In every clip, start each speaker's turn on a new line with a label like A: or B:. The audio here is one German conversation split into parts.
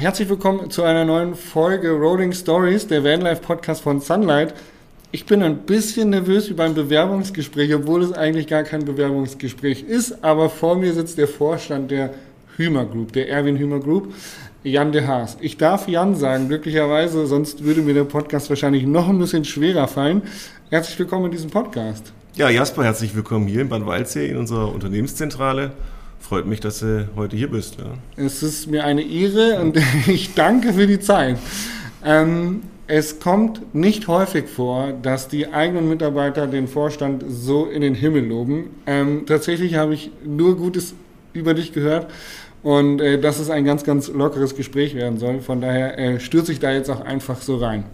A: herzlich willkommen zu einer neuen Folge Rolling Stories, der Vanlife Podcast von Sunlight. Ich bin ein bisschen nervös wie beim Bewerbungsgespräch, obwohl es eigentlich gar kein Bewerbungsgespräch ist, aber vor mir sitzt der Vorstand der Hümer Group, der Erwin Hümer Group, Jan de Haas. Ich darf Jan sagen, glücklicherweise, sonst würde mir der Podcast wahrscheinlich noch ein bisschen schwerer fallen. Herzlich willkommen in diesem Podcast.
B: Ja, Jasper, herzlich willkommen hier in Bad Waldsee in unserer Unternehmenszentrale. Freut mich, dass du heute hier bist. Ja.
A: Es ist mir eine Ehre und ich danke für die Zeit. Ähm, es kommt nicht häufig vor, dass die eigenen Mitarbeiter den Vorstand so in den Himmel loben. Ähm, tatsächlich habe ich nur Gutes über dich gehört und äh, dass es ein ganz, ganz lockeres Gespräch werden soll. Von daher äh, stürze ich da jetzt auch einfach so rein.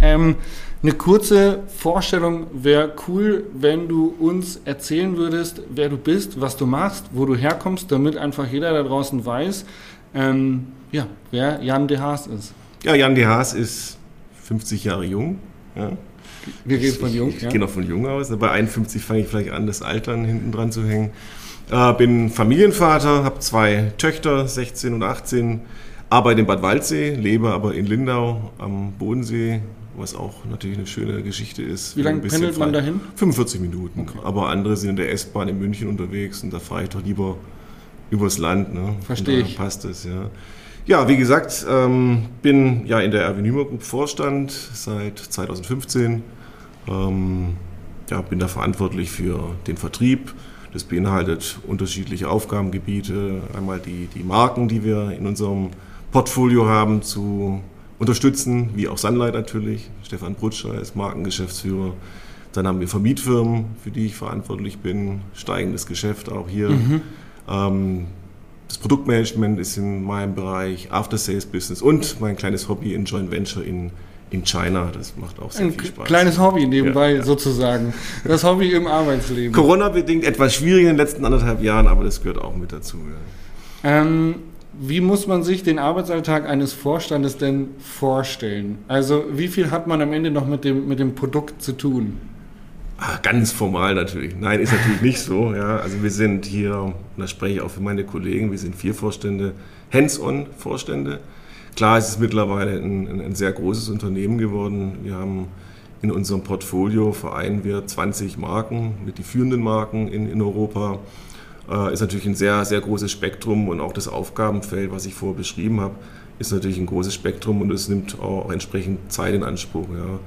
A: Ähm, eine kurze Vorstellung wäre cool, wenn du uns erzählen würdest, wer du bist, was du machst, wo du herkommst, damit einfach jeder da draußen weiß, ähm, ja, wer Jan de Haas ist.
B: Ja, Jan de Haas ist 50 Jahre jung. Ja.
A: Wir reden von jung.
B: Ich, ich ja. gehe noch von jung aus. Bei 51 fange ich vielleicht an, das Altern hinten dran zu hängen. Äh, bin Familienvater, habe zwei Töchter, 16 und 18, arbeite in Bad Waldsee, lebe aber in Lindau am Bodensee, was auch natürlich eine schöne Geschichte ist.
A: Wie lange pendelt man dahin?
B: 45 Minuten. Okay. Aber andere sind in der S-Bahn in München unterwegs und da fahre ich doch lieber übers Land. Ne?
A: Verstehe ich.
B: Passt es, ja. Ja, wie gesagt, ähm, bin ja in der Avenue Group Vorstand seit 2015. Ähm, ja, bin da verantwortlich für den Vertrieb. Das beinhaltet unterschiedliche Aufgabengebiete. Einmal die, die Marken, die wir in unserem Portfolio haben, zu unterstützen, wie auch Sunlight natürlich. Stefan Brutscher ist Markengeschäftsführer. Dann haben wir Vermietfirmen, für die ich verantwortlich bin. Steigendes Geschäft auch hier. Mhm. Ähm, das Produktmanagement ist in meinem Bereich, After Sales Business und mein kleines Hobby in Joint Venture in, in China. Das macht auch sehr
A: Ein
B: viel Spaß.
A: Kleines Hobby nebenbei ja, ja. sozusagen. Das Hobby im Arbeitsleben.
B: Corona-bedingt etwas schwierig in den letzten anderthalb Jahren, aber das gehört auch mit dazu.
A: Ja. Ähm, wie muss man sich den Arbeitsalltag eines Vorstandes denn vorstellen? Also wie viel hat man am Ende noch mit dem, mit dem Produkt zu tun?
B: Ach, ganz formal natürlich. Nein, ist natürlich nicht so. Ja. Also wir sind hier, und da spreche ich auch für meine Kollegen, wir sind vier Vorstände, Hands-on-Vorstände. Klar ist es mittlerweile ein, ein, sehr großes Unternehmen geworden. Wir haben in unserem Portfolio vereinen wir 20 Marken mit die führenden Marken in, in Europa ist natürlich ein sehr, sehr großes Spektrum und auch das Aufgabenfeld, was ich vorher beschrieben habe, ist natürlich ein großes Spektrum und es nimmt auch entsprechend Zeit in Anspruch. Ja.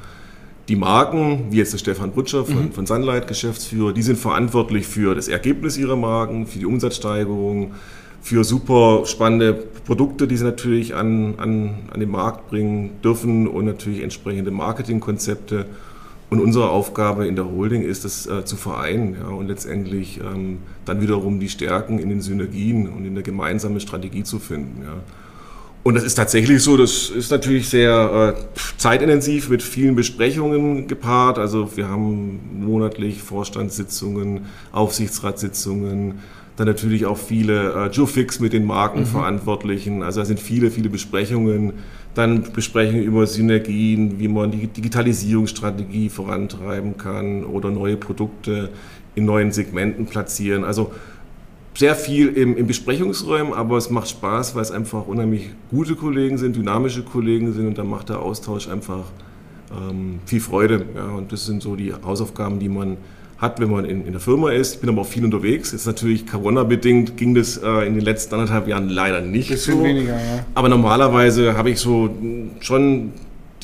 B: Die Marken, wie jetzt der Stefan Brutscher von, mhm. von Sunlight, Geschäftsführer, die sind verantwortlich für das Ergebnis ihrer Marken, für die Umsatzsteigerung, für super spannende Produkte, die sie natürlich an, an, an den Markt bringen dürfen und natürlich entsprechende Marketingkonzepte. Und unsere Aufgabe in der Holding ist es äh, zu vereinen ja, und letztendlich ähm, dann wiederum die Stärken in den Synergien und in der gemeinsamen Strategie zu finden. Ja. Und das ist tatsächlich so, das ist natürlich sehr äh, zeitintensiv mit vielen Besprechungen gepaart. Also wir haben monatlich Vorstandssitzungen, Aufsichtsratssitzungen, dann natürlich auch viele äh, Jufix mit den Markenverantwortlichen. Mhm. Also da sind viele, viele Besprechungen dann besprechen über Synergien, wie man die Digitalisierungsstrategie vorantreiben kann oder neue Produkte in neuen Segmenten platzieren. Also sehr viel im, im Besprechungsräumen, aber es macht Spaß, weil es einfach unheimlich gute Kollegen sind, dynamische Kollegen sind und dann macht der Austausch einfach ähm, viel Freude. Ja, und das sind so die Hausaufgaben, die man hat, wenn man in, in der Firma ist. Ich bin aber auch viel unterwegs. Jetzt natürlich Corona-bedingt ging das äh, in den letzten anderthalb Jahren leider nicht
A: Bisschen so. weniger, ja.
B: Aber normalerweise habe ich so schon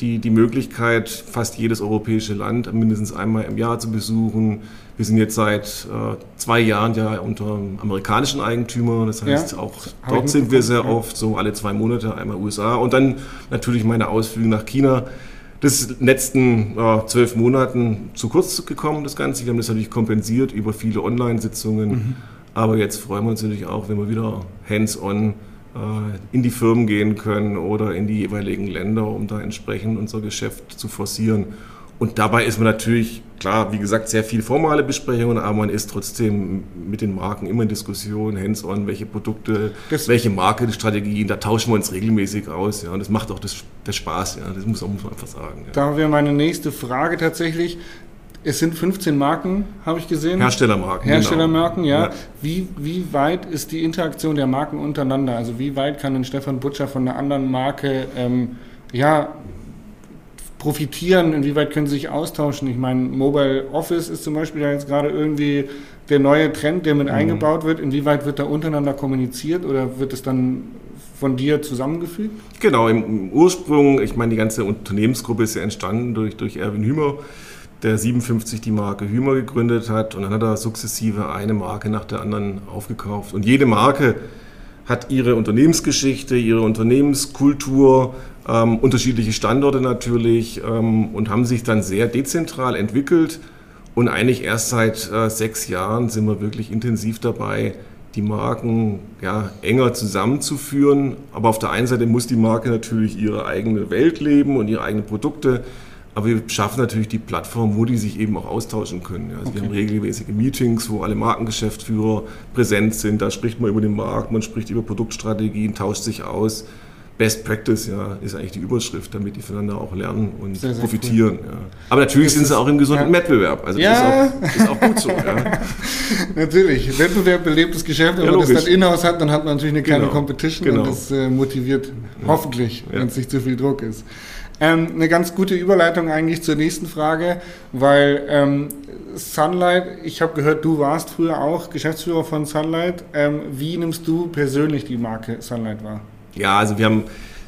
B: die, die Möglichkeit, fast jedes europäische Land mindestens einmal im Jahr zu besuchen. Wir sind jetzt seit äh, zwei Jahren ja unter amerikanischen Eigentümer. Das heißt, ja, auch dort sind wir sehr oft, so alle zwei Monate einmal USA. Und dann natürlich meine Ausflüge nach China. Den letzten äh, zwölf Monaten zu kurz gekommen, das Ganze. Wir haben das natürlich kompensiert über viele Online-Sitzungen. Mhm. Aber jetzt freuen wir uns natürlich auch, wenn wir wieder hands-on äh, in die Firmen gehen können oder in die jeweiligen Länder, um da entsprechend unser Geschäft zu forcieren. Und dabei ist man natürlich, klar, wie gesagt, sehr viel formale Besprechungen, aber man ist trotzdem mit den Marken immer in Diskussion, hands-on, welche Produkte, das welche Marketingstrategien, da tauschen wir uns regelmäßig aus. Ja, und das macht auch das, das Spaß, ja, das muss, muss man einfach sagen. Ja.
A: Da wäre meine nächste Frage tatsächlich. Es sind 15 Marken, habe ich gesehen.
B: Herstellermarken.
A: Herstellermarken, genau. ja. ja. Wie, wie weit ist die Interaktion der Marken untereinander? Also wie weit kann ein Stefan Butcher von einer anderen Marke ähm, ja, profitieren? Inwieweit können sie sich austauschen? Ich meine, Mobile Office ist zum Beispiel ja jetzt gerade irgendwie der neue Trend, der mit mhm. eingebaut wird. Inwieweit wird da untereinander kommuniziert oder wird es dann von dir zusammengefügt?
B: Genau, im Ursprung, ich meine, die ganze Unternehmensgruppe ist ja entstanden durch, durch Erwin Hümer der 57 die Marke Hümer gegründet hat und dann hat er sukzessive eine Marke nach der anderen aufgekauft. Und jede Marke hat ihre Unternehmensgeschichte, ihre Unternehmenskultur, ähm, unterschiedliche Standorte natürlich ähm, und haben sich dann sehr dezentral entwickelt. Und eigentlich erst seit äh, sechs Jahren sind wir wirklich intensiv dabei, die Marken ja, enger zusammenzuführen. Aber auf der einen Seite muss die Marke natürlich ihre eigene Welt leben und ihre eigenen Produkte aber wir schaffen natürlich die Plattform, wo die sich eben auch austauschen können. Also okay. Wir haben regelmäßige Meetings, wo alle Markengeschäftsführer präsent sind. Da spricht man über den Markt, man spricht über Produktstrategien, tauscht sich aus. Best Practice ja, ist eigentlich die Überschrift, damit die voneinander auch lernen und sehr, sehr profitieren. Cool. Ja. Aber natürlich das sind sie auch im gesunden ja. Wettbewerb.
A: Also ja. das, ist auch, ist auch gut so. Ja. natürlich. Wettbewerb belebt das Geschäft. Wenn man das dann in-house hat, dann hat man natürlich eine kleine genau. Competition genau. und das äh, motiviert hoffentlich, wenn es nicht zu viel Druck ist. Ähm, eine ganz gute Überleitung eigentlich zur nächsten Frage, weil ähm, Sunlight, ich habe gehört, du warst früher auch Geschäftsführer von Sunlight. Ähm, wie nimmst du persönlich die Marke Sunlight wahr?
B: Ja, also wir haben,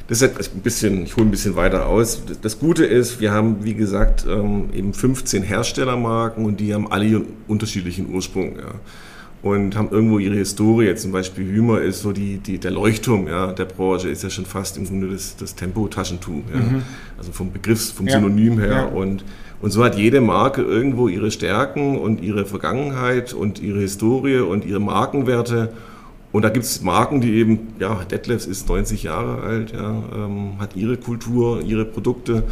B: das ist ein bisschen, ich hole ein bisschen weiter aus. Das Gute ist, wir haben, wie gesagt, ähm, eben 15 Herstellermarken und die haben alle ihren unterschiedlichen Ursprung. Ja und haben irgendwo ihre Historie. Zum Beispiel Hümer ist so die, die, der Leuchtturm ja, der Branche, ist ja schon fast im Grunde das, das Tempo-Taschentuch. Ja. Mhm. Also vom Begriffs-, vom ja. Synonym her. Ja. Und, und so hat jede Marke irgendwo ihre Stärken und ihre Vergangenheit und ihre Historie und ihre Markenwerte. Und da gibt es Marken, die eben, ja, Detlefs ist 90 Jahre alt, ja, ähm, hat ihre Kultur, ihre Produkte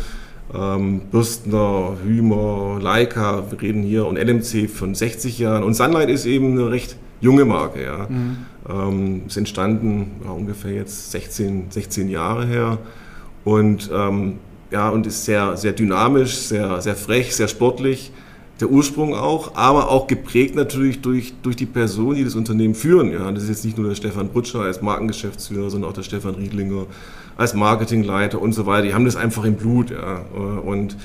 B: ähm, Bürstner, Hümer, Leica, wir reden hier, und LMC von 60 Jahren. Und Sunlight ist eben eine recht junge Marke. Ja. Mhm. Ähm, ist entstanden ja, ungefähr jetzt 16, 16 Jahre her und, ähm, ja, und ist sehr, sehr dynamisch, sehr, sehr frech, sehr sportlich. Der Ursprung auch, aber auch geprägt natürlich durch, durch die Personen, die das Unternehmen führen. Ja. Das ist jetzt nicht nur der Stefan Brutscher als Markengeschäftsführer, sondern auch der Stefan Riedlinger als Marketingleiter und so weiter. Die haben das einfach im Blut. Ja. Und,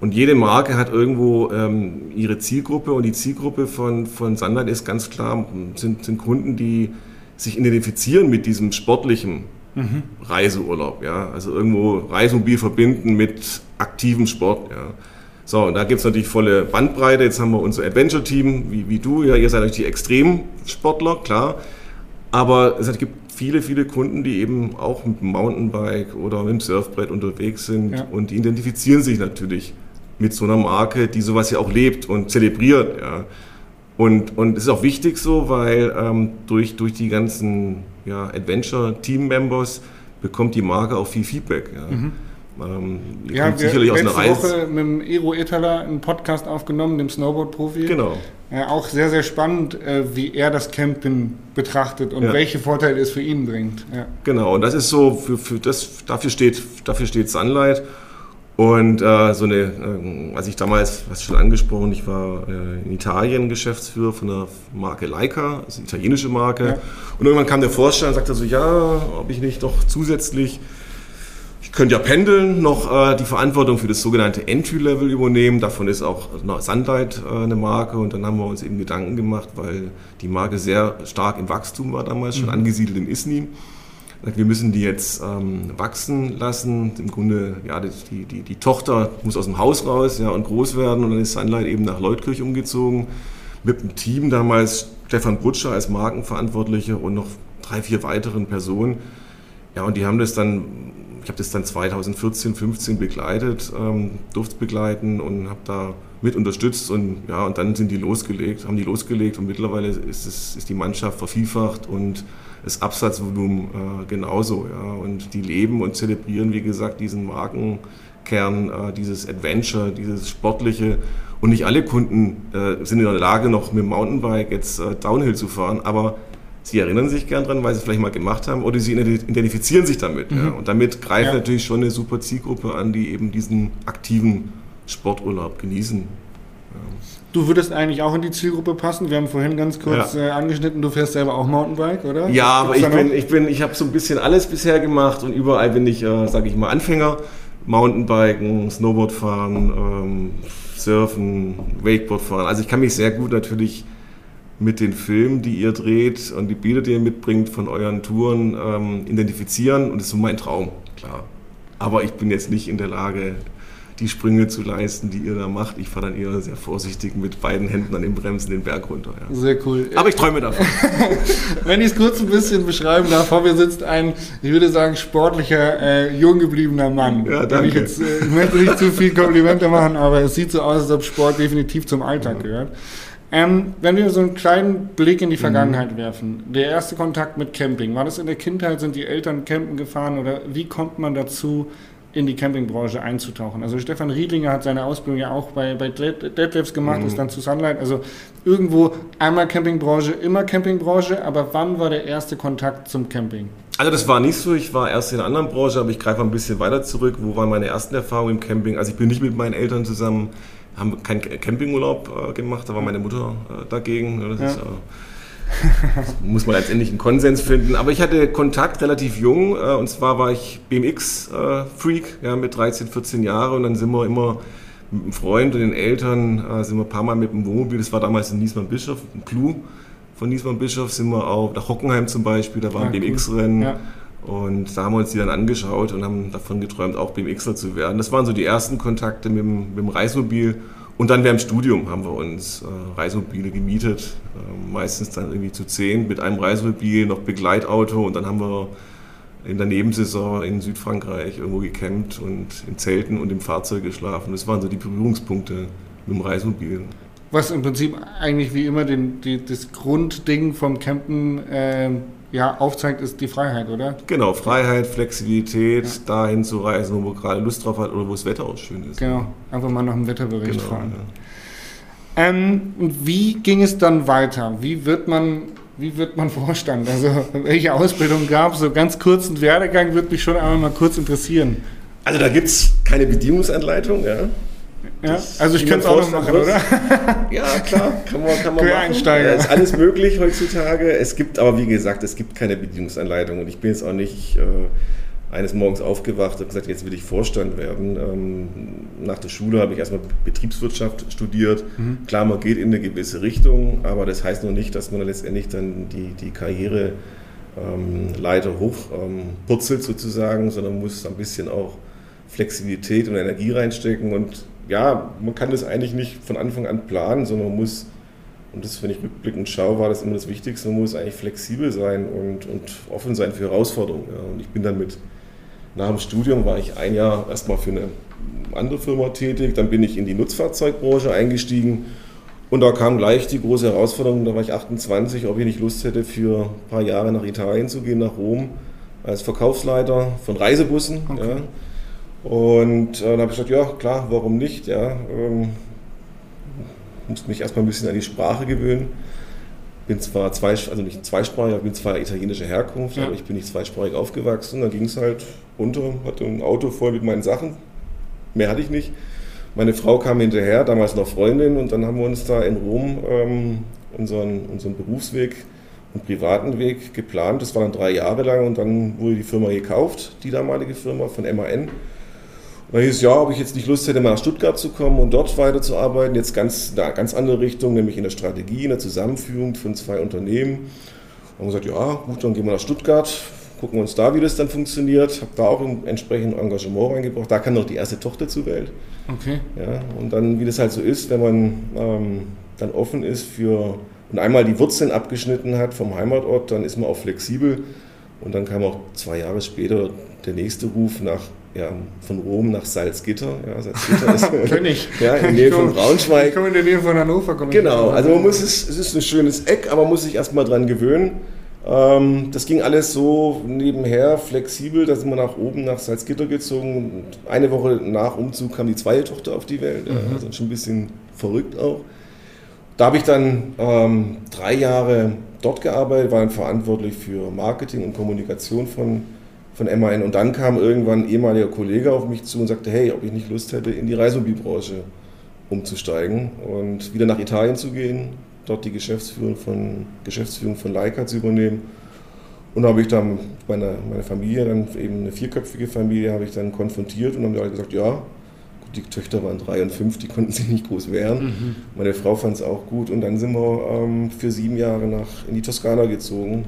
B: und jede Marke hat irgendwo ähm, ihre Zielgruppe und die Zielgruppe von, von Sandal ist ganz klar, sind, sind Kunden, die sich identifizieren mit diesem sportlichen mhm. Reiseurlaub. Ja. Also irgendwo Reisemobil verbinden mit aktivem Sport. Ja. So, und da gibt es natürlich volle Bandbreite. Jetzt haben wir unser Adventure-Team, wie, wie du, ja, ihr seid natürlich die Extremsportler, klar. Aber es gibt viele, viele Kunden, die eben auch mit dem Mountainbike oder mit dem Surfbrett unterwegs sind ja. und die identifizieren sich natürlich mit so einer Marke, die sowas ja auch lebt und zelebriert. Ja. Und, und es ist auch wichtig so, weil ähm, durch, durch die ganzen ja, Adventure-Team-Members bekommt die Marke auch viel Feedback. Ja. Mhm.
A: Ähm, ja, kommt sicherlich aus einer Reise. Woche mit dem Ero Etaler einen Podcast aufgenommen, dem Snowboard-Profi.
B: Genau.
A: Ja, auch sehr, sehr spannend, äh, wie er das Campen betrachtet und ja. welche Vorteile es für ihn bringt.
B: Ja. Genau, und das ist so, für, für das, dafür, steht, dafür steht Sunlight. Und äh, so eine, äh, als ich damals, was schon angesprochen, ich war äh, in Italien Geschäftsführer von der Marke Leica, also eine italienische Marke. Ja. Und irgendwann kam der Vorstand und sagte so, ja, ob ich nicht doch zusätzlich könnt ja pendeln, noch äh, die Verantwortung für das sogenannte Entry-Level übernehmen. Davon ist auch Sunlight äh, eine Marke und dann haben wir uns eben Gedanken gemacht, weil die Marke sehr stark im Wachstum war damals schon, mhm. angesiedelt in Isni. Wir müssen die jetzt ähm, wachsen lassen. Im Grunde, ja, die, die, die Tochter muss aus dem Haus raus ja, und groß werden und dann ist Sunlight eben nach Leutkirch umgezogen mit einem Team damals Stefan Brutscher als Markenverantwortlicher und noch drei, vier weiteren Personen. Ja, und die haben das dann ich habe das dann 2014, 15 begleitet, ähm, durfte begleiten und habe da mit unterstützt und ja, und dann sind die losgelegt, haben die losgelegt und mittlerweile ist, es, ist die Mannschaft vervielfacht und das Absatzvolumen äh, genauso, ja, und die leben und zelebrieren, wie gesagt, diesen Markenkern, äh, dieses Adventure, dieses Sportliche. Und nicht alle Kunden äh, sind in der Lage, noch mit dem Mountainbike jetzt äh, Downhill zu fahren, aber Sie erinnern sich gern dran, weil Sie es vielleicht mal gemacht haben, oder Sie identifizieren sich damit. Mhm. Ja. Und damit greift ja. natürlich schon eine super Zielgruppe an, die eben diesen aktiven Sporturlaub genießen.
A: Du würdest eigentlich auch in die Zielgruppe passen. Wir haben vorhin ganz kurz ja. äh, angeschnitten, du fährst selber auch Mountainbike, oder?
B: Ja, aber ich bin, ich bin, ich habe so ein bisschen alles bisher gemacht und überall bin ich, äh, sage ich mal, Anfänger. Mountainbiken, Snowboard fahren, ähm, Surfen, Wakeboard fahren. Also ich kann mich sehr gut natürlich mit den Filmen, die ihr dreht und die Bilder, die ihr mitbringt von euren Touren, ähm, identifizieren und das ist so mein Traum, klar. Aber ich bin jetzt nicht in der Lage, die Sprünge zu leisten, die ihr da macht. Ich fahre dann eher sehr vorsichtig mit beiden Händen an den Bremsen den Berg runter. Ja.
A: Sehr cool.
B: Aber ich träume davon.
A: Wenn ich es kurz ein bisschen beschreiben darf, vor mir sitzt ein, ich würde sagen, sportlicher, äh, jung gebliebener Mann.
B: Ja, danke.
A: Ich, jetzt, äh, ich möchte nicht zu viel Komplimente machen, aber es sieht so aus, als ob Sport definitiv zum Alltag gehört. Ähm, wenn wir so einen kleinen Blick in die Vergangenheit mhm. werfen, der erste Kontakt mit Camping, war das in der Kindheit, sind die Eltern campen gefahren oder wie kommt man dazu, in die Campingbranche einzutauchen. Also Stefan Riedlinger hat seine Ausbildung ja auch bei, bei Deadlifts gemacht, mhm. ist dann zu Sunlight. Also irgendwo einmal Campingbranche, immer Campingbranche, aber wann war der erste Kontakt zum Camping?
B: Also das war nicht so, ich war erst in einer anderen Branche, aber ich greife ein bisschen weiter zurück. Wo waren meine ersten Erfahrungen im Camping? Also ich bin nicht mit meinen Eltern zusammen, haben keinen Campingurlaub äh, gemacht, da war meine Mutter äh, dagegen. Das ja. ist, äh, muss man letztendlich einen Konsens finden. Aber ich hatte Kontakt relativ jung äh, und zwar war ich BMX-Freak ja, mit 13, 14 Jahren und dann sind wir immer mit einem Freund und den Eltern äh, sind wir ein paar Mal mit dem Wohnmobil, das war damals in Niesmann-Bischof, ein Clou von Niesmann-Bischof, sind wir auch nach Hockenheim zum Beispiel, da war ein BMX-Rennen. Ja. Und da haben wir uns die dann angeschaut und haben davon geträumt, auch BMXer zu werden. Das waren so die ersten Kontakte mit dem, mit dem Reismobil. Und dann während dem Studium haben wir uns äh, Reisemobile gemietet, äh, meistens dann irgendwie zu zehn mit einem Reisemobil, noch Begleitauto und dann haben wir in der Nebensaison in Südfrankreich irgendwo gecampt und in Zelten und im Fahrzeug geschlafen. Das waren so die Berührungspunkte mit dem Reisemobil.
A: Was im Prinzip eigentlich wie immer den, die, das Grundding vom Campen äh, ja, aufzeigt, ist die Freiheit, oder?
B: Genau, Freiheit, Flexibilität, ja. dahin zu reisen, wo man gerade Lust drauf hat oder wo das Wetter auch schön ist.
A: Genau, einfach mal nach dem Wetterbericht genau, fahren. Ja. Ähm, und wie ging es dann weiter? Wie wird man, wie wird man Vorstand? Also welche Ausbildung gab es? So ganz kurzen Werdegang würde mich schon einmal mal kurz interessieren.
B: Also da gibt es keine Bedienungsanleitung, ja.
A: Ja, also ich könnte es auch noch machen, oder?
B: ja, klar, kann man, kann man machen. Ja, ist alles möglich heutzutage. Es gibt aber, wie gesagt, es gibt keine Bedienungsanleitung und ich bin jetzt auch nicht äh, eines Morgens aufgewacht und gesagt, jetzt will ich Vorstand werden. Ähm, nach der Schule habe ich erstmal Betriebswirtschaft studiert. Mhm. Klar, man geht in eine gewisse Richtung, aber das heißt noch nicht, dass man letztendlich dann die, die Karriere ähm, Leiter hoch ähm, purzelt sozusagen, sondern muss ein bisschen auch Flexibilität und Energie reinstecken und ja, man kann das eigentlich nicht von Anfang an planen, sondern man muss, und das, wenn ich rückblickend schaue, war das immer das Wichtigste, man muss eigentlich flexibel sein und, und offen sein für Herausforderungen. Ja. Und ich bin dann mit, nach dem Studium war ich ein Jahr erstmal für eine andere Firma tätig, dann bin ich in die Nutzfahrzeugbranche eingestiegen und da kam gleich die große Herausforderung, da war ich 28, ob ich nicht Lust hätte, für ein paar Jahre nach Italien zu gehen, nach Rom, als Verkaufsleiter von Reisebussen. Okay. Ja. Und äh, dann habe ich gesagt, ja klar, warum nicht? Ja, ähm, musste mich erstmal ein bisschen an die Sprache gewöhnen. Bin zwar zwei, also nicht zweisprachig, bin zwar italienischer Herkunft, ja. aber ich bin nicht zweisprachig aufgewachsen. Dann ging es halt runter, hatte ein Auto voll mit meinen Sachen. Mehr hatte ich nicht. Meine Frau kam hinterher, damals noch Freundin, und dann haben wir uns da in Rom ähm, unseren, unseren Berufsweg und privaten Weg geplant. Das war dann drei Jahre lang und dann wurde die Firma gekauft, die damalige Firma von MAN. Da hieß ja, ob ich jetzt nicht Lust hätte, mal nach Stuttgart zu kommen und dort weiterzuarbeiten. Jetzt ganz in eine ganz andere Richtung, nämlich in der Strategie, in der Zusammenführung von zwei Unternehmen. Und gesagt, ja, gut, dann gehen wir nach Stuttgart, gucken uns da, wie das dann funktioniert. Habe da auch ein entsprechendes Engagement reingebracht. Da kam noch die erste Tochter zur Welt.
A: Okay.
B: Ja, und dann, wie das halt so ist, wenn man ähm, dann offen ist für und einmal die Wurzeln abgeschnitten hat vom Heimatort, dann ist man auch flexibel. Und dann kam auch zwei Jahre später der nächste Ruf nach ja, von Rom nach Salzgitter. Ja, Salzgitter
A: ist ich.
B: Ja, in der Nähe von Braunschweig.
A: Ich komme in der Nähe von Hannover.
B: Genau, also man muss es, es ist ein schönes Eck, aber man muss sich erstmal dran gewöhnen. Ähm, das ging alles so nebenher, flexibel, da sind wir nach oben nach Salzgitter gezogen. Eine Woche nach Umzug kam die zweite Tochter auf die Welt, mhm. also schon ein bisschen verrückt auch. Da habe ich dann ähm, drei Jahre dort gearbeitet, war dann verantwortlich für Marketing und Kommunikation von von MAN. Und dann kam irgendwann ein ehemaliger Kollege auf mich zu und sagte, hey, ob ich nicht Lust hätte, in die Reisemobilbranche umzusteigen und wieder nach Italien zu gehen, dort die Geschäftsführung von, Geschäftsführung von Leica zu übernehmen. Und da habe ich dann meine, meine Familie, dann eben eine vierköpfige Familie, habe ich dann konfrontiert und haben alle gesagt, ja, die Töchter waren drei und fünf, die konnten sich nicht groß wehren. Mhm. Meine Frau fand es auch gut und dann sind wir ähm, für sieben Jahre nach, in die Toskana gezogen.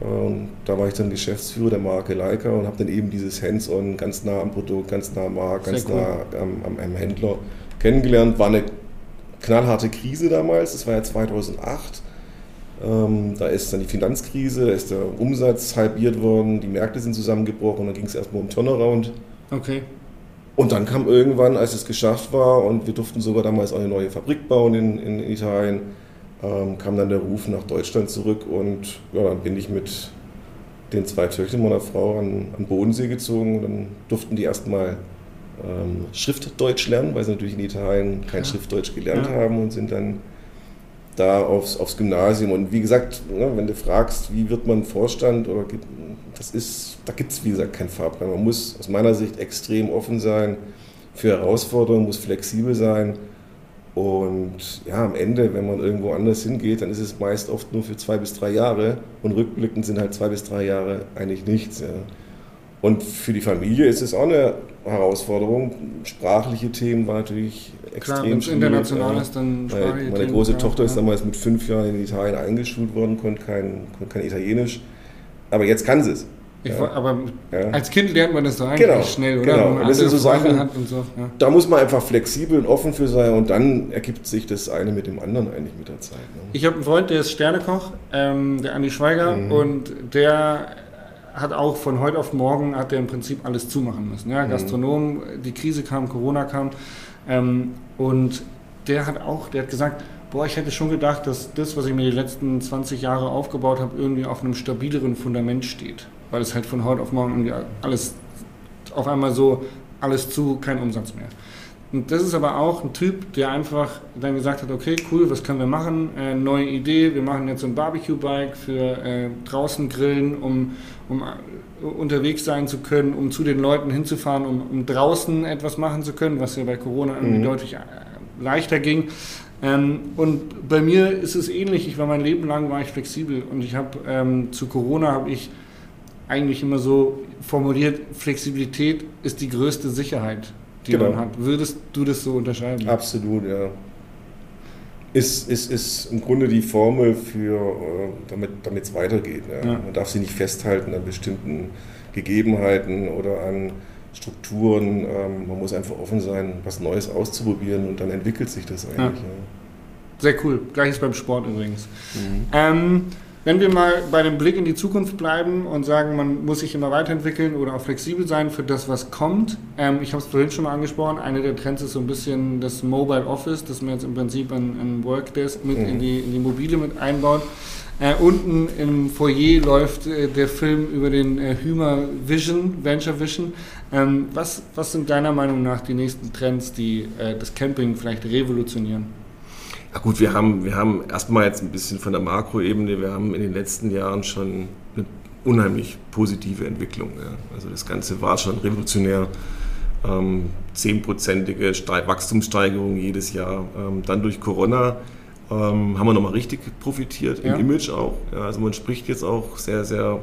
B: Und da war ich dann Geschäftsführer der Marke Leica und habe dann eben dieses Hands-on ganz nah am Produkt, ganz nah am Markt, ganz cool. nah am, am, am, Händler kennengelernt. War eine knallharte Krise damals, das war ja 2008. Ähm, da ist dann die Finanzkrise, da ist der Umsatz halbiert worden, die Märkte sind zusammengebrochen, dann ging es erstmal um Turnaround.
A: Okay.
B: Und dann kam irgendwann, als es geschafft war und wir durften sogar damals auch eine neue Fabrik bauen in, in Italien, ähm, kam dann der Ruf nach Deutschland zurück und ja, dann bin ich mit den zwei Töchtern meiner Frau an, an Bodensee gezogen. Dann durften die erstmal ähm, Schriftdeutsch lernen, weil sie natürlich in Italien kein ja. Schriftdeutsch gelernt ja. haben und sind dann da aufs, aufs Gymnasium. Und wie gesagt, ne, wenn du fragst, wie wird man Vorstand oder das ist, da gibt es wie gesagt keinen Fahrplan. Man muss aus meiner Sicht extrem offen sein für Herausforderungen, muss flexibel sein. Und ja, am Ende, wenn man irgendwo anders hingeht, dann ist es meist oft nur für zwei bis drei Jahre und rückblickend sind halt zwei bis drei Jahre eigentlich nichts. Ja. Und für die Familie ist es auch eine Herausforderung. Sprachliche Themen waren natürlich extrem
A: Klar, international ist dann
B: Meine, meine große Themen, Tochter ja. ist damals mit fünf Jahren in Italien eingeschult worden, konnte kein, konnte kein Italienisch. Aber jetzt kann sie es.
A: Ja. aber ja. als Kind lernt man das so eigentlich genau, schnell, oder?
B: Genau. Und das sind so Sachen, so, ja. da muss man einfach flexibel und offen für sein und dann ergibt sich das eine mit dem anderen eigentlich mit der Zeit. Ne?
A: Ich habe einen Freund, der ist Sternekoch, ähm, der Andi Schweiger, mhm. und der hat auch von heute auf morgen hat er im Prinzip alles zumachen müssen. Ja, mhm. Gastronom, die Krise kam, Corona kam ähm, und der hat auch, der hat gesagt, boah, ich hätte schon gedacht, dass das, was ich mir die letzten 20 Jahre aufgebaut habe, irgendwie auf einem stabileren Fundament steht, weil es halt von heute auf morgen irgendwie alles auf einmal so alles zu, kein Umsatz mehr. Und das ist aber auch ein Typ, der einfach dann gesagt hat, okay, cool, was können wir machen? Äh, neue Idee, wir machen jetzt so ein Barbecue-Bike für äh, draußen grillen, um, um äh, unterwegs sein zu können, um zu den Leuten hinzufahren, um, um draußen etwas machen zu können, was ja bei Corona irgendwie mhm. deutlich äh, leichter ging. Ähm, und bei mir ist es ähnlich. Ich war mein Leben lang war ich flexibel und ich habe ähm, zu Corona habe ich eigentlich immer so formuliert: Flexibilität ist die größte Sicherheit die genau. man hat. Würdest du das so unterscheiden?
B: Absolut, ja. Ist, ist, ist im Grunde die Formel für, äh, damit es weitergeht. Ja. Ja. Man darf sie nicht festhalten an bestimmten Gegebenheiten oder an Strukturen. Ähm, man muss einfach offen sein, was Neues auszuprobieren und dann entwickelt sich das eigentlich. Ja.
A: Sehr cool. Gleiches beim Sport übrigens. Mhm. Ähm, wenn wir mal bei dem Blick in die Zukunft bleiben und sagen, man muss sich immer weiterentwickeln oder auch flexibel sein für das, was kommt. Ähm, ich habe es vorhin schon mal angesprochen, einer der Trends ist so ein bisschen das Mobile Office, dass man jetzt im Prinzip ein, ein Workdesk mit mhm. in, die, in die Mobile mit einbaut. Äh, unten im Foyer läuft äh, der Film über den äh, Hümer Vision, Venture Vision. Ähm, was, was sind deiner Meinung nach die nächsten Trends, die äh, das Camping vielleicht revolutionieren?
B: Ja gut, wir haben, wir haben erstmal jetzt ein bisschen von der Makroebene, wir haben in den letzten Jahren schon eine unheimlich positive Entwicklung. Ja. Also das Ganze war schon revolutionär. Ähm, zehnprozentige Wachstumssteigerung jedes Jahr. Ähm, dann durch Corona ähm, haben wir nochmal richtig profitiert, im ja. Image auch. Ja, also man spricht jetzt auch sehr, sehr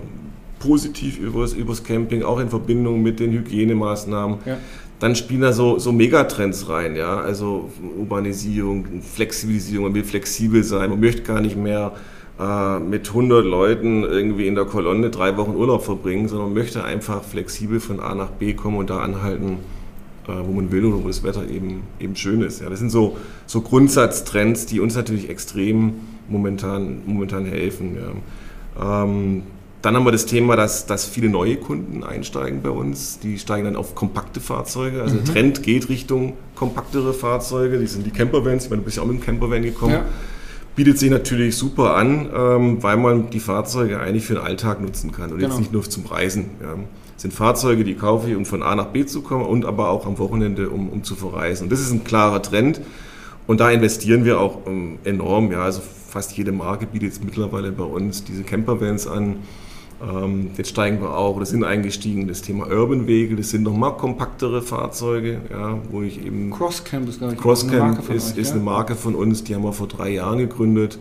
B: positiv über das Camping, auch in Verbindung mit den Hygienemaßnahmen. Ja dann spielen da so, so Megatrends rein, ja, also Urbanisierung, Flexibilisierung, man will flexibel sein, man möchte gar nicht mehr äh, mit 100 Leuten irgendwie in der Kolonne drei Wochen Urlaub verbringen, sondern man möchte einfach flexibel von A nach B kommen und da anhalten, wo man will oder wo das Wetter eben, eben schön ist. Ja, das sind so, so Grundsatztrends, die uns natürlich extrem momentan, momentan helfen. Ja. Ähm, dann haben wir das Thema, dass, dass viele neue Kunden einsteigen bei uns. Die steigen dann auf kompakte Fahrzeuge. Also mhm. der Trend geht Richtung kompaktere Fahrzeuge. Die sind die Campervans. Ich meine, du bist ja auch mit dem Campervan gekommen. Ja. Bietet sich natürlich super an, ähm, weil man die Fahrzeuge eigentlich für den Alltag nutzen kann und genau. jetzt nicht nur zum Reisen. Ja. Das sind Fahrzeuge, die kaufe ich, um von A nach B zu kommen und aber auch am Wochenende, um, um zu verreisen. Und das ist ein klarer Trend. Und da investieren wir auch ähm, enorm. Ja. Also fast jede Marke bietet jetzt mittlerweile bei uns diese Campervans an Ähm, jetzt steigen wir auch oder sind eingestiegen das Thema Urban Vehicle. Das sind nochmal kompaktere Fahrzeuge, ja, wo ich eben.
A: Crosscamp ist, glaube
B: ich, Crosscamp eine Marke von ist, euch, ist ja? eine Marke von uns, die haben wir vor drei Jahren gegründet.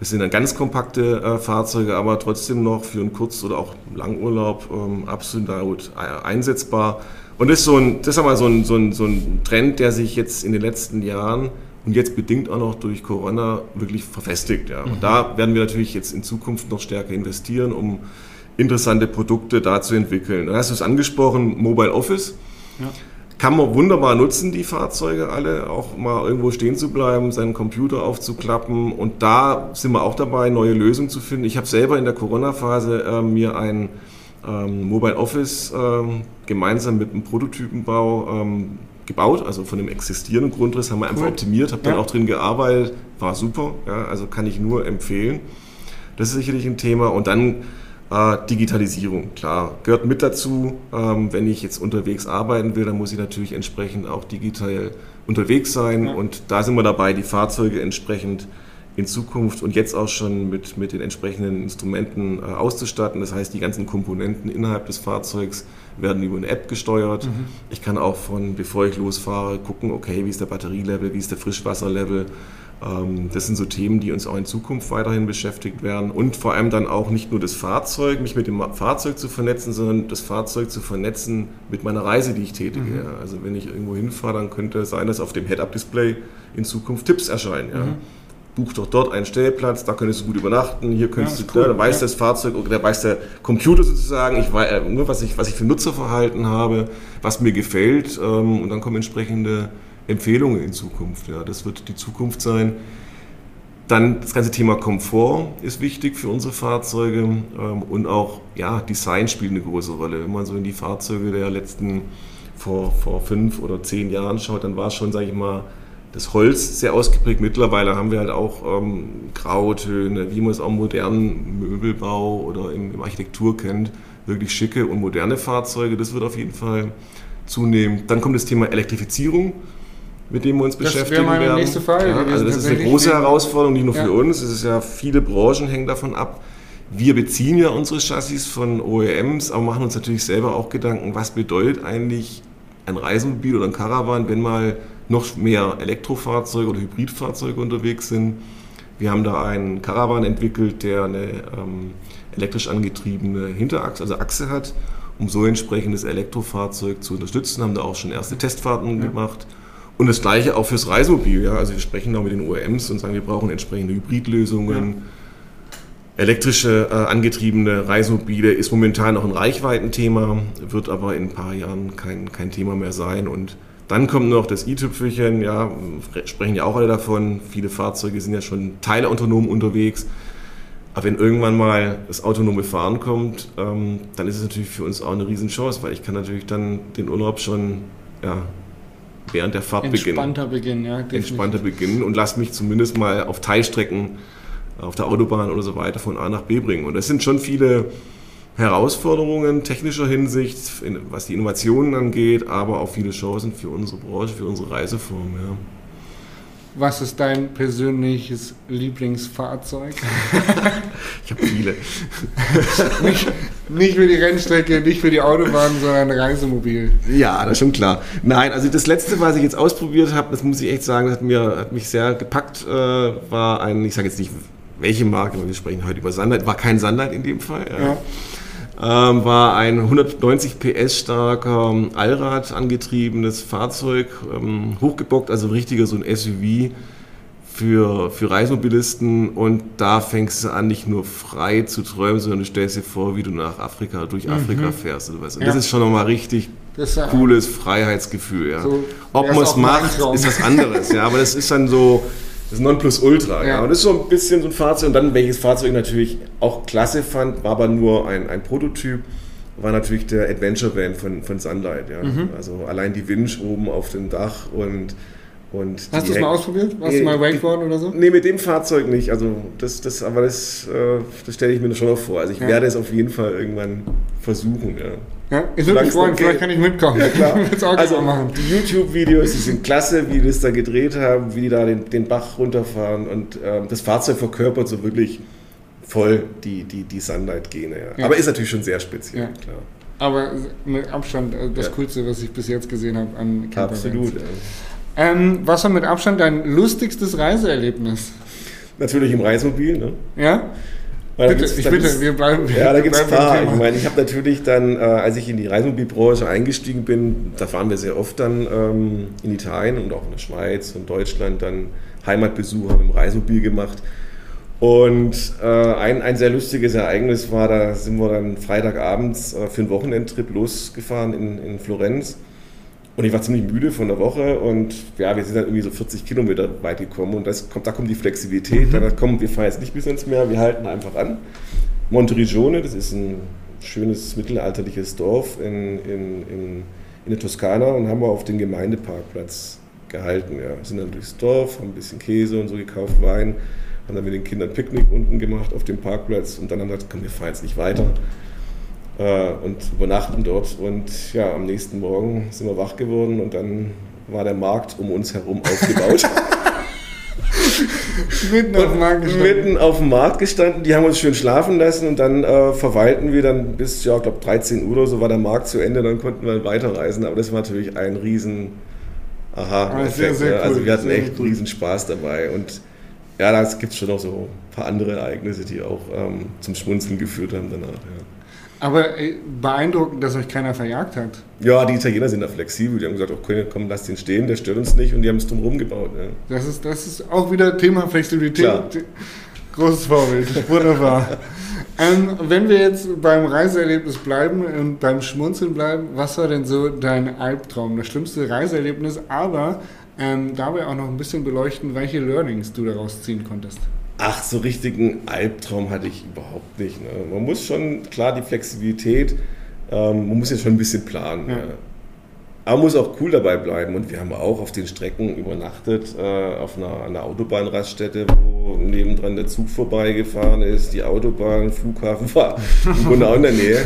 B: Das sind dann ganz kompakte äh, Fahrzeuge, aber trotzdem noch für einen Kurz- oder auch Langurlaub ähm, absolut äh, einsetzbar. Und das ist so ein, das ist so ein, so, ein, so ein Trend, der sich jetzt in den letzten Jahren und jetzt bedingt auch noch durch Corona wirklich verfestigt. Ja. Und mhm. da werden wir natürlich jetzt in Zukunft noch stärker investieren, um interessante Produkte da zu entwickeln. Da hast du es angesprochen, Mobile Office. Ja. Kann man wunderbar nutzen, die Fahrzeuge alle, auch mal irgendwo stehen zu bleiben, seinen Computer aufzuklappen. Und da sind wir auch dabei, neue Lösungen zu finden. Ich habe selber in der Corona-Phase äh, mir ein ähm, Mobile Office ähm, gemeinsam mit einem Prototypenbau ähm, gebaut, also von dem existierenden Grundriss haben wir einfach cool. optimiert, habe ja. dann auch drin gearbeitet, war super, ja, also kann ich nur empfehlen. Das ist sicherlich ein Thema. Und dann äh, Digitalisierung, klar, gehört mit dazu. Ähm, wenn ich jetzt unterwegs arbeiten will, dann muss ich natürlich entsprechend auch digital unterwegs sein. Ja. Und da sind wir dabei, die Fahrzeuge entsprechend in Zukunft und jetzt auch schon mit, mit den entsprechenden Instrumenten äh, auszustatten. Das heißt, die ganzen Komponenten innerhalb des Fahrzeugs werden über eine App gesteuert. Mhm. Ich kann auch von, bevor ich losfahre, gucken, okay, wie ist der Batterielevel, wie ist der Frischwasserlevel. Ähm, das sind so Themen, die uns auch in Zukunft weiterhin beschäftigt werden. Und vor allem dann auch nicht nur das Fahrzeug, mich mit dem Fahrzeug zu vernetzen, sondern das Fahrzeug zu vernetzen mit meiner Reise, die ich tätige. Mhm. Also wenn ich irgendwo hinfahre, dann könnte es sein, dass auf dem Head-Up-Display in Zukunft Tipps erscheinen. Ja. Mhm buch doch dort einen Stellplatz, da könntest du gut übernachten, hier könntest ja, du, cool, da weiß ja. das Fahrzeug oder da weiß der Computer sozusagen, ich weiß, äh, nur was ich, was ich für Nutzerverhalten habe, was mir gefällt ähm, und dann kommen entsprechende Empfehlungen in Zukunft. Ja, das wird die Zukunft sein. Dann das ganze Thema Komfort ist wichtig für unsere Fahrzeuge ähm, und auch ja, Design spielt eine große Rolle. Wenn man so in die Fahrzeuge der letzten vor, vor fünf oder zehn Jahren schaut, dann war es schon, sage ich mal, das Holz sehr ausgeprägt. Mittlerweile haben wir halt auch ähm, Grautöne, wie man es auch im modernen Möbelbau oder im, im, Architektur kennt. Wirklich schicke und moderne Fahrzeuge, das wird auf jeden Fall zunehmen. Dann kommt das Thema Elektrifizierung, mit dem wir uns das beschäftigen meine werden. Nächste Frage ja, also das ist eine große Herausforderung, nicht nur ja. für uns. Es ist ja viele Branchen hängen davon ab. Wir beziehen ja unsere Chassis von OEMs, aber machen uns natürlich selber auch Gedanken, was bedeutet eigentlich ein Reisemobil oder ein Caravan, wenn mal noch mehr Elektrofahrzeuge oder Hybridfahrzeuge unterwegs sind. Wir haben da einen Caravan entwickelt, der eine ähm, elektrisch angetriebene Hinterachse, also Achse hat, um so entsprechend das Elektrofahrzeug zu unterstützen. Haben da auch schon erste Testfahrten ja. gemacht. Und das gleiche auch fürs Reisemobil. Ja. Also wir sprechen auch mit den OEMs und sagen, wir brauchen entsprechende Hybridlösungen. Ja. Elektrische äh, angetriebene Reisemobile ist momentan noch ein Reichweitenthema, wird aber in ein paar Jahren kein, kein Thema mehr sein. Und dann kommt noch das i-Tüpfelchen, ja, sprechen ja auch alle davon. Viele Fahrzeuge sind ja schon teilautonom unterwegs. Aber wenn irgendwann mal das autonome Fahren kommt, ähm, dann ist es natürlich für uns auch eine Riesenchance, weil ich kann natürlich dann den Urlaub schon ja, während der Fahrt
A: Entspannter
B: beginnen.
A: ja,
B: definitiv. Entspannter beginnen und lass mich zumindest mal auf Teilstrecken auf der Autobahn oder so weiter von A nach B bringen. Und das sind schon viele Herausforderungen technischer Hinsicht, was die Innovationen angeht, aber auch viele Chancen für unsere Branche, für unsere Reiseform. Ja.
A: Was ist dein persönliches Lieblingsfahrzeug?
B: ich habe viele.
A: nicht, nicht, für die Rennstrecke, nicht für die Autobahn, sondern Reisemobil.
B: Ja, das ist schon klar. Nein, also das letzte, was ich jetzt ausprobiert habe, das muss ich echt sagen, hat, mir, hat mich sehr gepackt, äh, war ein, ich sage jetzt nicht welche Marke, wir sprechen heute über Sandlight, war kein Sandlight in dem Fall. Ja. ja ähm, war ein 190 PS starker ähm, Allrad angetriebenes Fahrzeug, ähm, hochgebockt, also richtiger so ein SUV für, für Reisemobilisten und da fängst du an, nicht nur frei zu träumen, sondern du stellst dir vor, wie du nach Afrika, durch mhm. Afrika fährst oder was. Und ja. das ist schon nochmal richtig cooles Freiheitsgefühl. Ja. So, Ob man es macht, ist was anderes. ja, aber das ist dann so, das Nonplusultra. Ja. ja. Und das ist so ein bisschen so ein Fahrzeug. Und dann, welches Fahrzeug ich natürlich auch klasse fand, war aber nur ein, ein Prototyp, war natürlich der Adventure Van von, von Sunlight. Ja. Mhm. Also allein die Winch oben auf dem Dach und und
A: Hast du es mal ausprobiert? Warst du mal Wakeboard oder so?
B: Nee, mit dem Fahrzeug nicht. Also das, das, aber das, äh, das stelle ich mir schon noch vor. Also ich ja. werde es auf jeden Fall irgendwann versuchen. Ja.
A: Ja, ich würde mich freuen, vielleicht kann ich mitkommen.
B: Ja, klar. also machen. die YouTube-Videos, die sind klasse, wie die das da gedreht haben, wie die da den, den Bach runterfahren und ähm, das Fahrzeug verkörpert so wirklich voll die, die, die Sunlight-Gene. Ja. Aber ist natürlich schon sehr speziell, klar.
A: Aber mit Abstand äh, das. Coolste, was ich bis jetzt gesehen habe an Campervans.
B: Absolut.
A: Ähm, was war mit Abstand dein lustigstes Reiseerlebnis?
B: Natürlich im Reismobil. Ne?
A: Ja?
B: Da
A: Bitte,
B: gibt's-
A: ich
B: da
A: bitte, wir bleiben.
B: Ja, da gibt es ein paar. Ich meine, ich habe natürlich dann, äh, als ich in die Reisemobilbranche eingestiegen bin, da fahren wir sehr oft dann ähm, in Italien und auch in der Schweiz und Deutschland dann Heimatbesuche haben im Reisemobil gemacht. Und äh, ein, ein sehr lustiges Ereignis war, da sind wir dann Freitagabends äh, für einen Wochenendtrip losgefahren in, in Florenz. Und ich war ziemlich müde von der Woche und ja, wir sind dann irgendwie so 40 Kilometer weit gekommen und das kommt, da kommt die Flexibilität. Da kommen, wir fahren jetzt nicht bis ins Meer, wir halten einfach an. Monteriggione, das ist ein schönes mittelalterliches Dorf in, in, in, in der Toskana und haben wir auf den Gemeindeparkplatz gehalten. Ja. Sind dann durchs Dorf, haben ein bisschen Käse und so gekauft, Wein, haben dann mit den Kindern Picknick unten gemacht auf dem Parkplatz und dann haben wir gesagt, komm, wir fahren jetzt nicht weiter äh, und übernachten dort. Und ja, am nächsten Morgen sind wir wach geworden und dann war der Markt um uns herum aufgebaut.
A: Mitten auf dem Markt gestanden.
B: mitten auf dem Markt gestanden. Die haben uns schön schlafen lassen und dann äh, verweilten wir dann bis, ja, ich glaube 13 Uhr oder so war der Markt zu Ende, dann konnten wir weiterreisen. Aber das war natürlich ein riesen aha
A: Ah, sehr, sehr cool.
B: Also wir hatten
A: Sehr
B: echt
A: cool.
B: riesen Spaß dabei und ja, da gibt es schon noch so ein paar andere Ereignisse, die auch ähm, zum Schmunzeln geführt haben danach. Ja.
A: Aber äh, beeindruckend, dass euch keiner verjagt hat.
B: Ja, die Italiener sind da flexibel. Die haben gesagt, okay, komm, lass den stehen, der stört uns nicht. Und die haben es drum gebaut. Ja.
A: Das ist, das ist auch wieder Thema Flexibilität.
B: Klar.
A: Großes Vorbild, wunderbar. ähm, wenn wir jetzt beim Reiseerlebnis bleiben und beim Schmunzeln bleiben, was war denn so dein Albtraum, das schlimmste Reiseerlebnis, aber ähm, dabei auch noch ein bisschen beleuchten, welche Learnings du daraus ziehen konntest?
B: Ach, so richtigen Albtraum hatte ich überhaupt nicht. Ne? Man muss schon, klar, die Flexibilität, ähm, man muss ja schon ein bisschen planen.
A: Ja.
B: Ja. Aber man muss auch cool dabei bleiben. Und wir haben auch auf den Strecken übernachtet, äh, auf einer, einer Autobahnraststätte, wo nebendran der Zug vorbeigefahren ist, die Autobahn, Flughafen war im Grunde auch in der Nähe.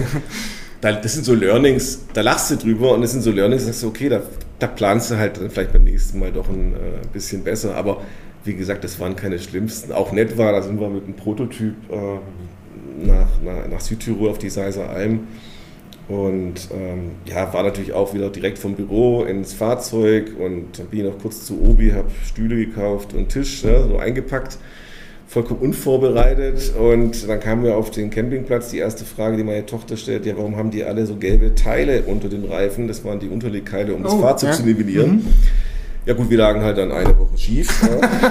B: Da, das sind so Learnings, da lachst du drüber und das sind so Learnings, da sagst du, okay, da, da planst du halt dann vielleicht beim nächsten Mal doch ein äh, bisschen besser. Aber wie gesagt, das waren keine schlimmsten. Auch nett war, da sind wir mit einem Prototyp äh, nach, nach, nach Südtirol auf die Seiser Alm. Und ähm, ja, war natürlich auch wieder direkt vom Büro ins Fahrzeug und dann bin ich noch kurz zu Obi, habe Stühle gekauft und Tisch, ne, so eingepackt, vollkommen unvorbereitet. Und dann kamen wir auf den Campingplatz. Die erste Frage, die meine Tochter stellt, ja, warum haben die alle so gelbe Teile unter den Reifen? Das waren die Unterlegteile, um das
A: Oh,
B: Fahrzeug
A: ja.
B: zu nivellieren.
A: Mhm.
B: Ja gut, wir lagen halt dann eine Woche schief. Ja.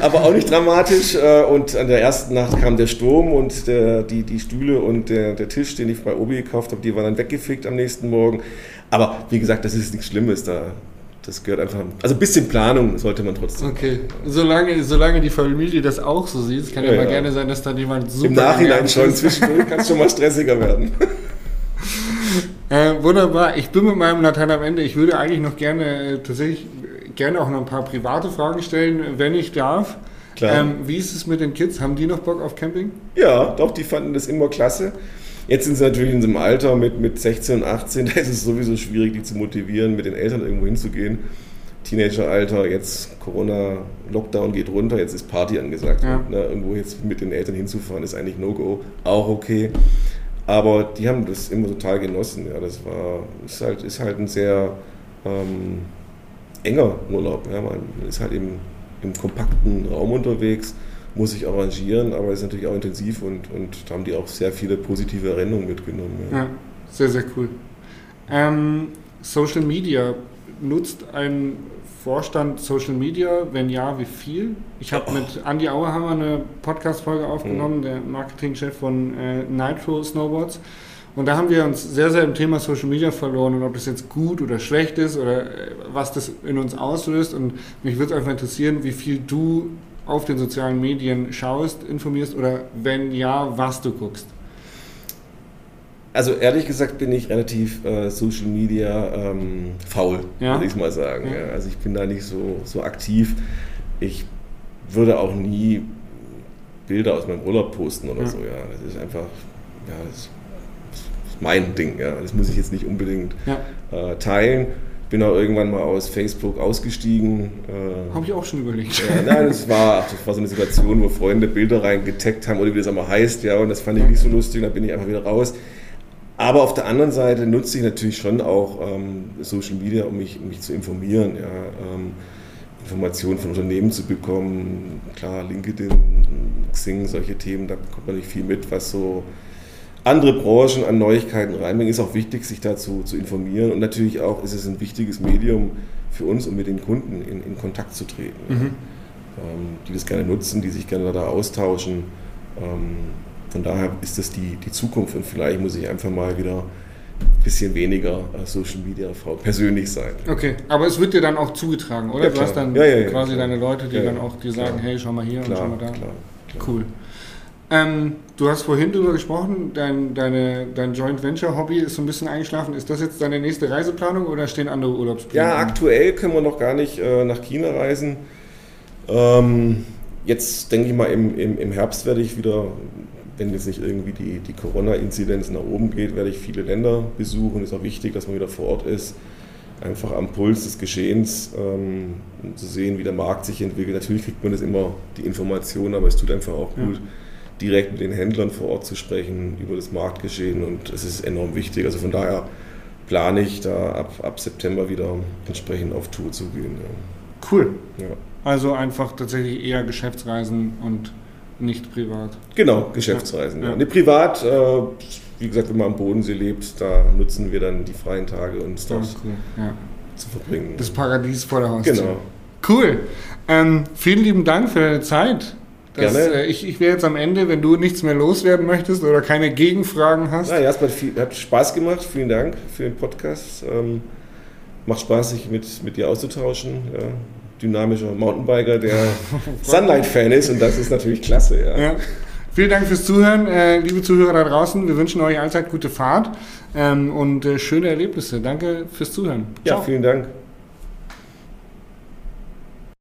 B: Aber auch nicht dramatisch. äh, Und an der ersten Nacht kam der Sturm und der, die, die Stühle und der, der Tisch, den ich bei Obi gekauft habe, die waren dann weggefegt am nächsten Morgen. Aber wie gesagt, das ist nichts Schlimmes. Da, das gehört einfach. Also ein bisschen Planung sollte man trotzdem.
A: Okay, solange, solange die Familie das auch so sieht, es kann ja,
B: Ja,
A: mal
B: ja.
A: gerne sein, dass dann jemand super
B: Im Nachhinein schon, zwischendurch kann es schon mal stressiger werden.
A: Äh, wunderbar. Ich bin mit meinem Latein am Ende. Ich würde eigentlich noch gerne äh, tatsächlich gerne auch noch ein paar private Fragen stellen, wenn ich darf.
B: Klar.
A: Ähm, wie ist es mit den Kids? Haben die noch Bock auf Camping?
B: Ja, doch, die fanden das immer klasse. Jetzt sind sie natürlich in so einem Alter mit, mit 16 und 18, da ist es sowieso schwierig, die zu motivieren, mit den Eltern irgendwo hinzugehen. Teenageralter, jetzt Corona, Lockdown geht runter, jetzt ist Party angesagt.
A: Ja.
B: Ne, irgendwo jetzt mit den Eltern hinzufahren, ist eigentlich No-Go, auch okay. Aber die haben das immer total genossen. Ja, das war, ist halt, ist halt ein sehr ähm, enger Urlaub. Ja, man ist halt eben im kompakten Raum unterwegs, muss sich arrangieren, aber ist natürlich auch intensiv und, und da haben die auch sehr viele positive Erinnerungen mitgenommen. Ja.
A: Ja, sehr, sehr cool. Ähm, Social Media. Nutzt ein Vorstand Social Media? Wenn ja, wie viel? Ich habe mit Andy Auerhammer eine Podcast-Folge aufgenommen, der Marketingchef von äh, Nitro Snowboards. Und da haben wir uns sehr, sehr im Thema Social Media verloren und ob das jetzt gut oder schlecht ist oder äh, was das in uns auslöst. Und mich würde es einfach interessieren, wie viel du auf den sozialen Medien schaust, informierst oder wenn ja, was du guckst.
B: Also ehrlich gesagt bin ich relativ äh, Social Media ähm, faul,
A: Ja?
B: würde ich mal sagen.
A: Ja.
B: Also ich bin da nicht so, so aktiv. Ich würde auch nie Bilder aus meinem Urlaub posten oder
A: Ja.
B: so. Ja, das ist einfach, ja, das ist, mein Ding. Ja, das muss ich jetzt nicht unbedingt äh, teilen. Bin auch irgendwann mal aus Facebook ausgestiegen.
A: Äh, Habe ich auch schon überlegt.
B: Ja, nein, das war, das war so eine Situation, wo Freunde Bilder reingetaggt haben oder wie das einmal heißt, ja, und das fand ich nicht so lustig, und dann bin ich einfach wieder raus. Aber auf der anderen Seite nutze ich natürlich schon auch ähm, Social Media, um mich, um mich zu informieren, ja, ähm, Informationen von Unternehmen zu bekommen. Klar, LinkedIn, Xing, solche Themen, da bekommt man nicht viel mit, was so andere Branchen an Neuigkeiten reinbringen. Ist auch wichtig, sich dazu zu informieren. Und natürlich auch ist es ein wichtiges Medium für uns, um mit den Kunden in, in Kontakt zu treten. Mhm. Ähm, die das gerne nutzen, die sich gerne da austauschen. Ähm, von daher ist das die, die Zukunft und vielleicht muss ich einfach mal wieder ein bisschen weniger äh, Social Media Frau persönlich sein.
A: Okay, aber es wird dir dann auch zugetragen, oder? Ja, du hast dann ja, ja, quasi deine Leute, die dann auch dir sagen, hey, schau mal hier klar, und schau mal da. Klar, klar. Cool. Ähm, du hast vorhin darüber gesprochen, dein, deine, dein Joint Venture Hobby ist so ein bisschen eingeschlafen. Ist das jetzt deine nächste Reiseplanung oder stehen andere Urlaubspläne?
B: Ja, aktuell können wir noch gar nicht äh, nach China reisen. Ähm, jetzt denke ich mal, im, im, im Herbst werde ich wieder wenn jetzt nicht irgendwie die, die Corona-Inzidenz nach oben geht, werde ich viele Länder besuchen. Es ist auch wichtig, dass man wieder vor Ort ist, einfach am Puls des Geschehens, ähm, um zu sehen, wie der Markt sich entwickelt. Natürlich kriegt man das immer die Informationen, aber es tut einfach auch gut, ja. direkt mit den Händlern vor Ort zu sprechen über das Marktgeschehen und es ist enorm wichtig. Also von daher plane ich da ab, ab September wieder entsprechend auf Tour zu gehen. Ja.
A: Cool. Ja. Also einfach tatsächlich eher Geschäftsreisen und nicht privat.
B: Genau, Geschäftsreisen. Ja. Ja. Nee, privat, äh, wie gesagt, wenn man am Bodensee lebt, da nutzen wir dann die freien Tage, uns dort cool. ja. zu verbringen.
A: Das Paradies vor der Haustür. Genau. Cool. Ähm, vielen lieben Dank für deine Zeit. Das, Gerne. Äh, ich, ich wäre jetzt am Ende, wenn du nichts mehr loswerden möchtest oder keine Gegenfragen hast.
B: Ja, erstmal viel, hat Spaß gemacht. Vielen Dank für den Podcast. Ähm, macht Spaß, sich mit, mit dir auszutauschen. Ja dynamischer Mountainbiker, der Sunlight-Fan ist und das ist natürlich klasse. Ja. ja.
A: Vielen Dank fürs Zuhören, äh, liebe Zuhörer da draußen. Wir wünschen euch allzeit gute Fahrt ähm, und äh, schöne Erlebnisse. Danke fürs Zuhören.
B: Ciao. Ja, vielen Dank.